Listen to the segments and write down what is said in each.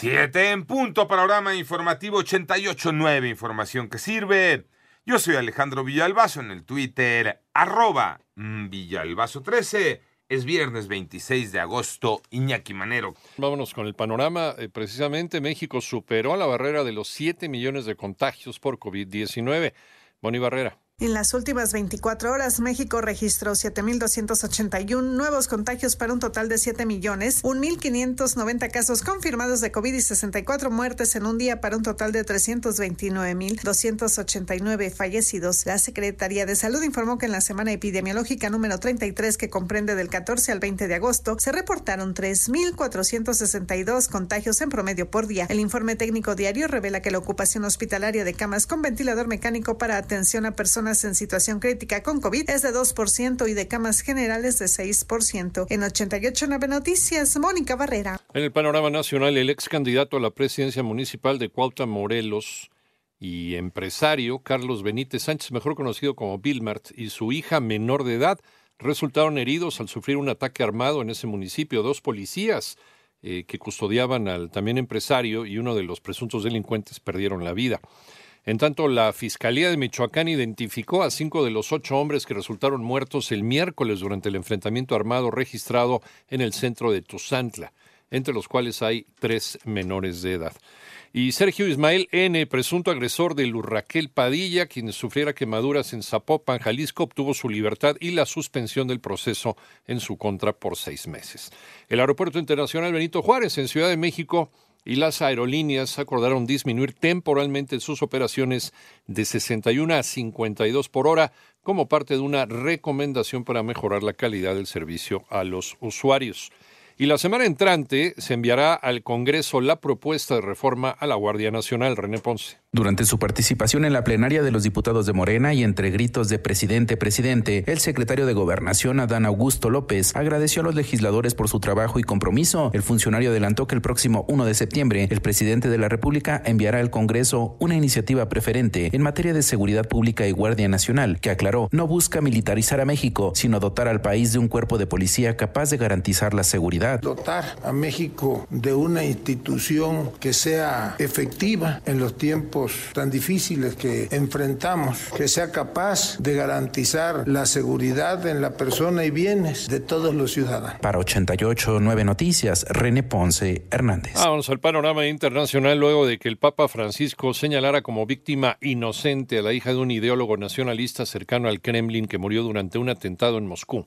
Siete en punto, panorama informativo 88.9, información que sirve. Yo soy Alejandro Villalbazo en el Twitter, arroba mm, Villalbazo13. Es viernes 26 de agosto, Iñaki Manero. Vámonos con el panorama. Eh, precisamente México superó la barrera de los 7 millones de contagios por COVID-19. Boni Barrera. En las últimas 24 horas, México registró 7.281 nuevos contagios para un total de 7 millones, 1.590 casos confirmados de COVID y 64 muertes en un día para un total de 329.289 fallecidos. La Secretaría de Salud informó que en la semana epidemiológica número 33, que comprende del 14 al 20 de agosto, se reportaron 3.462 contagios en promedio por día. El informe técnico diario revela que la ocupación hospitalaria de camas con ventilador mecánico para atención a personas en situación crítica con COVID es de 2% y de camas generales de 6%. En 88.9 Noticias, Mónica Barrera. En el panorama nacional, el ex candidato a la presidencia municipal de Cuautla, Morelos, y empresario Carlos Benítez Sánchez, mejor conocido como Bilmart, y su hija menor de edad resultaron heridos al sufrir un ataque armado en ese municipio. Dos policías eh, que custodiaban al también empresario y uno de los presuntos delincuentes perdieron la vida. En tanto, la Fiscalía de Michoacán identificó a cinco de los ocho hombres que resultaron muertos el miércoles durante el enfrentamiento armado registrado en el centro de Tuzantla, entre los cuales hay tres menores de edad. Y Sergio Ismael N., presunto agresor de Raquel Padilla, quien sufriera quemaduras en Zapopan, Jalisco, obtuvo su libertad y la suspensión del proceso en su contra por seis meses. El Aeropuerto Internacional Benito Juárez, en Ciudad de México, y las aerolíneas acordaron disminuir temporalmente sus operaciones de 61 a 52 por hora como parte de una recomendación para mejorar la calidad del servicio a los usuarios. Y la semana entrante se enviará al Congreso la propuesta de reforma a la Guardia Nacional. René Ponce. Durante su participación en la plenaria de los diputados de Morena y entre gritos de presidente, presidente, el secretario de Gobernación, Adán Augusto López, agradeció a los legisladores por su trabajo y compromiso. El funcionario adelantó que el próximo 1 de septiembre, el presidente de la República enviará al Congreso una iniciativa preferente en materia de seguridad pública y Guardia Nacional, que aclaró no busca militarizar a México, sino dotar al país de un cuerpo de policía capaz de garantizar la seguridad. Dotar a México de una institución que sea efectiva en los tiempos tan difíciles que enfrentamos, que sea capaz de garantizar la seguridad en la persona y bienes de todos los ciudadanos. Para 88 9 Noticias, René Ponce Hernández. Vamos al panorama internacional luego de que el Papa Francisco señalara como víctima inocente a la hija de un ideólogo nacionalista cercano al Kremlin que murió durante un atentado en Moscú.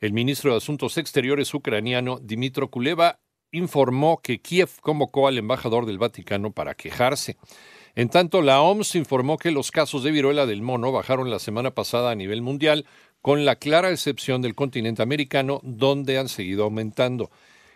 El ministro de Asuntos Exteriores ucraniano, Dimitro Kuleva, informó que Kiev convocó al embajador del Vaticano para quejarse. En tanto, la OMS informó que los casos de viruela del mono bajaron la semana pasada a nivel mundial, con la clara excepción del continente americano, donde han seguido aumentando.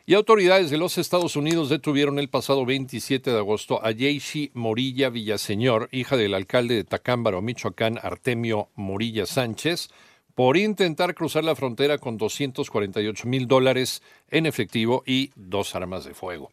Y autoridades de los Estados Unidos detuvieron el pasado 27 de agosto a Yeishi Morilla Villaseñor, hija del alcalde de Tacámbaro, Michoacán, Artemio Morilla Sánchez, por intentar cruzar la frontera con 248 mil dólares en efectivo y dos armas de fuego.